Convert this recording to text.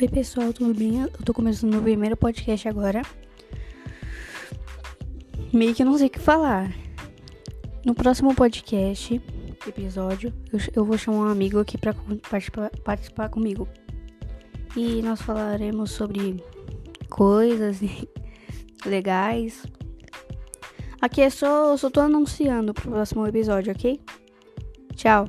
Oi pessoal, tudo bem? Eu tô começando meu primeiro podcast agora. Meio que eu não sei o que falar. No próximo podcast, episódio, eu, vou chamar um amigo aqui pra participar, participar comigo. E nós falaremos sobre coisas legais. Aqui é só, eu só tô anunciando pro próximo episódio, ok? Tchau.